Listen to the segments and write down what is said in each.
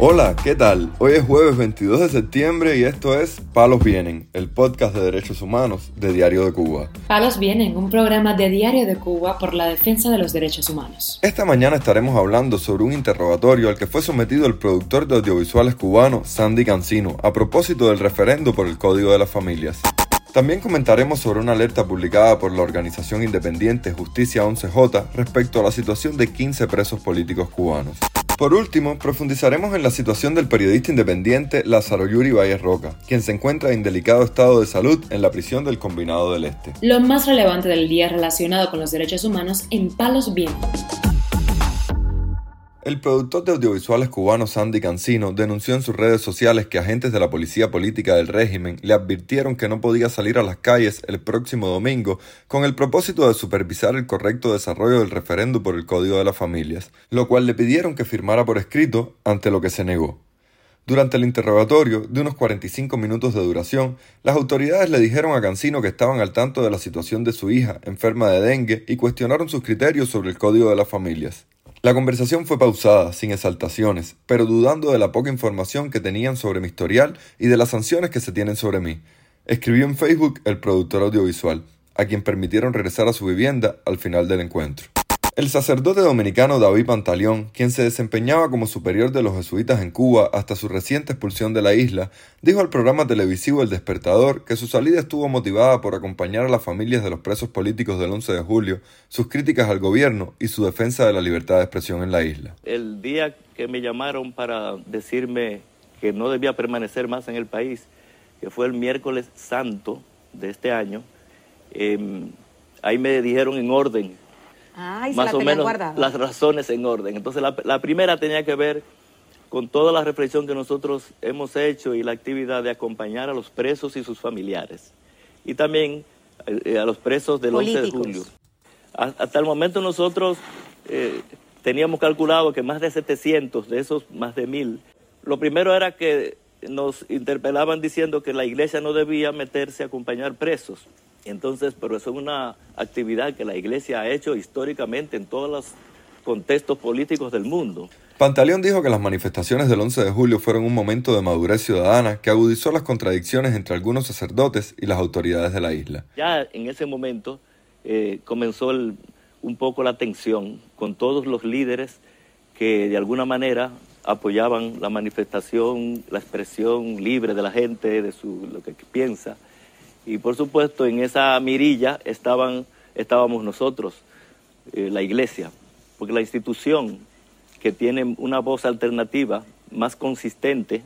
Hola, ¿qué tal? Hoy es jueves 22 de septiembre y esto es Palos Vienen, el podcast de derechos humanos de Diario de Cuba. Palos Vienen, un programa de Diario de Cuba por la defensa de los derechos humanos. Esta mañana estaremos hablando sobre un interrogatorio al que fue sometido el productor de audiovisuales cubano, Sandy Cancino, a propósito del referendo por el Código de las Familias. También comentaremos sobre una alerta publicada por la organización independiente Justicia 11J respecto a la situación de 15 presos políticos cubanos. Por último, profundizaremos en la situación del periodista independiente Lázaro Yuri Valles Roca, quien se encuentra en delicado estado de salud en la prisión del Combinado del Este. Lo más relevante del día relacionado con los derechos humanos en Palos Vientos. El productor de audiovisuales cubano Sandy Cancino denunció en sus redes sociales que agentes de la policía política del régimen le advirtieron que no podía salir a las calles el próximo domingo con el propósito de supervisar el correcto desarrollo del referendo por el Código de las Familias, lo cual le pidieron que firmara por escrito, ante lo que se negó. Durante el interrogatorio, de unos 45 minutos de duración, las autoridades le dijeron a Cancino que estaban al tanto de la situación de su hija, enferma de dengue, y cuestionaron sus criterios sobre el Código de las Familias. La conversación fue pausada, sin exaltaciones, pero dudando de la poca información que tenían sobre mi historial y de las sanciones que se tienen sobre mí. Escribió en Facebook el productor audiovisual, a quien permitieron regresar a su vivienda al final del encuentro. El sacerdote dominicano David Pantaleón, quien se desempeñaba como superior de los jesuitas en Cuba hasta su reciente expulsión de la isla, dijo al programa televisivo El Despertador que su salida estuvo motivada por acompañar a las familias de los presos políticos del 11 de julio, sus críticas al gobierno y su defensa de la libertad de expresión en la isla. El día que me llamaron para decirme que no debía permanecer más en el país, que fue el miércoles santo de este año, em, ahí me dijeron en orden más o menos las razones en orden. Entonces la, primera tenía que ver con toda la reflexión que nosotros hemos hecho y la actividad de acompañar a los presos y sus familiares. Y también eh, a los presos del 11 de julio. hasta el momento nosotros eh, teníamos calculado que más de 700 de esos más de mil. Lo primero era que nos interpelaban diciendo que la iglesia no debía meterse a acompañar presos. Entonces, pero eso es una actividad que la Iglesia ha hecho históricamente en todos los contextos políticos del mundo. Pantaleón dijo que las manifestaciones del 11 de julio fueron un momento de madurez ciudadana que agudizó las contradicciones entre algunos sacerdotes y las autoridades de la isla. Ya en ese momento eh, comenzó un poco la tensión con todos los líderes que de alguna manera apoyaban la manifestación, la expresión libre de la gente, de su, lo que piensa. Y por supuesto en esa mirilla estaban, estábamos nosotros, eh, la iglesia, porque la institución que tiene una voz alternativa más consistente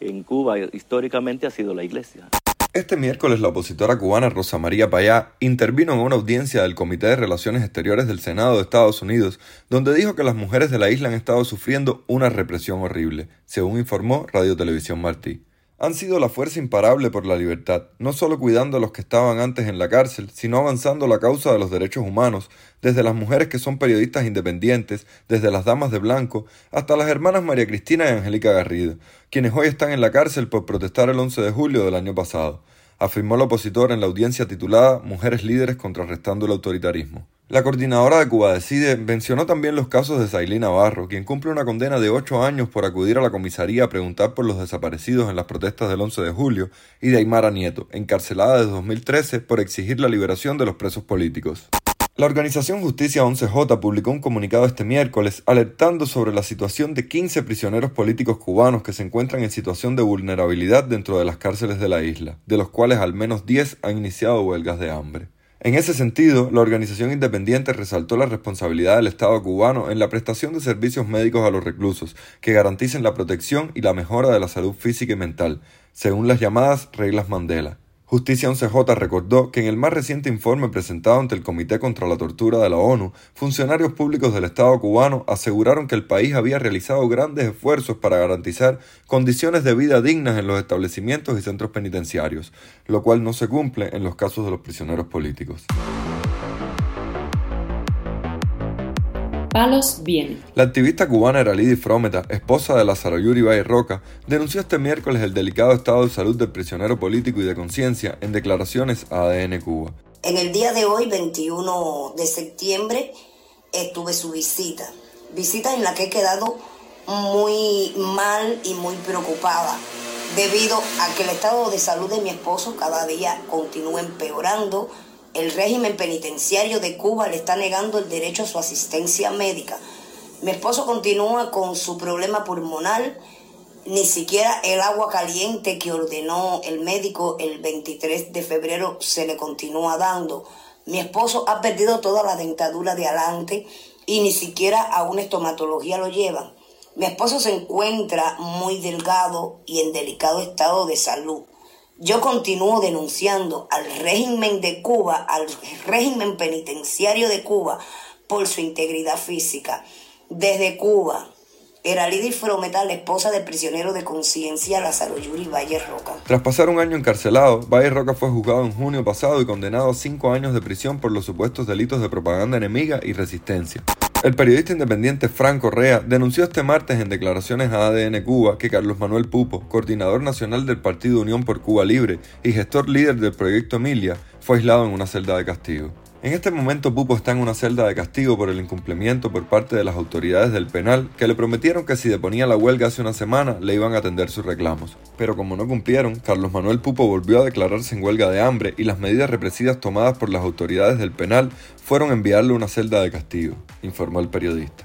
en Cuba históricamente ha sido la iglesia. Este miércoles la opositora cubana Rosa María Payá intervino en una audiencia del Comité de Relaciones Exteriores del Senado de Estados Unidos, donde dijo que las mujeres de la isla han estado sufriendo una represión horrible, según informó Radio Televisión Martí han sido la fuerza imparable por la libertad, no solo cuidando a los que estaban antes en la cárcel, sino avanzando la causa de los derechos humanos, desde las mujeres que son periodistas independientes, desde las damas de blanco, hasta las hermanas María Cristina y Angélica Garrido, quienes hoy están en la cárcel por protestar el 11 de julio del año pasado, afirmó la opositora en la audiencia titulada Mujeres líderes contrarrestando el autoritarismo. La coordinadora de Cuba Decide mencionó también los casos de Sailí Navarro, quien cumple una condena de ocho años por acudir a la comisaría a preguntar por los desaparecidos en las protestas del 11 de julio, y de Aymara Nieto, encarcelada desde 2013 por exigir la liberación de los presos políticos. La organización Justicia 11J publicó un comunicado este miércoles alertando sobre la situación de 15 prisioneros políticos cubanos que se encuentran en situación de vulnerabilidad dentro de las cárceles de la isla, de los cuales al menos 10 han iniciado huelgas de hambre. En ese sentido, la organización independiente resaltó la responsabilidad del Estado cubano en la prestación de servicios médicos a los reclusos, que garanticen la protección y la mejora de la salud física y mental, según las llamadas reglas Mandela. Justicia 11J recordó que en el más reciente informe presentado ante el Comité contra la Tortura de la ONU, funcionarios públicos del Estado cubano aseguraron que el país había realizado grandes esfuerzos para garantizar condiciones de vida dignas en los establecimientos y centros penitenciarios, lo cual no se cumple en los casos de los prisioneros políticos. Palos viene. La activista cubana Eralidi Frometa, esposa de Lázaro Yuri Valle Roca, denunció este miércoles el delicado estado de salud del prisionero político y de conciencia en declaraciones a ADN Cuba. En el día de hoy, 21 de septiembre, tuve su visita. Visita en la que he quedado muy mal y muy preocupada debido a que el estado de salud de mi esposo cada día continúa empeorando. El régimen penitenciario de Cuba le está negando el derecho a su asistencia médica. Mi esposo continúa con su problema pulmonar. Ni siquiera el agua caliente que ordenó el médico el 23 de febrero se le continúa dando. Mi esposo ha perdido toda la dentadura de adelante y ni siquiera a una estomatología lo llevan. Mi esposo se encuentra muy delgado y en delicado estado de salud. Yo continúo denunciando al régimen de Cuba, al régimen penitenciario de Cuba, por su integridad física. Desde Cuba, era Lidia Frometa, la esposa del prisionero de conciencia Lázaro Yuri Valle Roca. Tras pasar un año encarcelado, Valle Roca fue juzgado en junio pasado y condenado a cinco años de prisión por los supuestos delitos de propaganda enemiga y resistencia. El periodista independiente Frank Correa denunció este martes en declaraciones a ADN Cuba que Carlos Manuel Pupo, coordinador nacional del Partido Unión por Cuba Libre y gestor líder del proyecto Emilia, fue aislado en una celda de castigo. En este momento Pupo está en una celda de castigo por el incumplimiento por parte de las autoridades del penal que le prometieron que si deponía la huelga hace una semana le iban a atender sus reclamos. Pero como no cumplieron, Carlos Manuel Pupo volvió a declararse en huelga de hambre y las medidas represivas tomadas por las autoridades del penal fueron enviarle una celda de castigo, informó el periodista.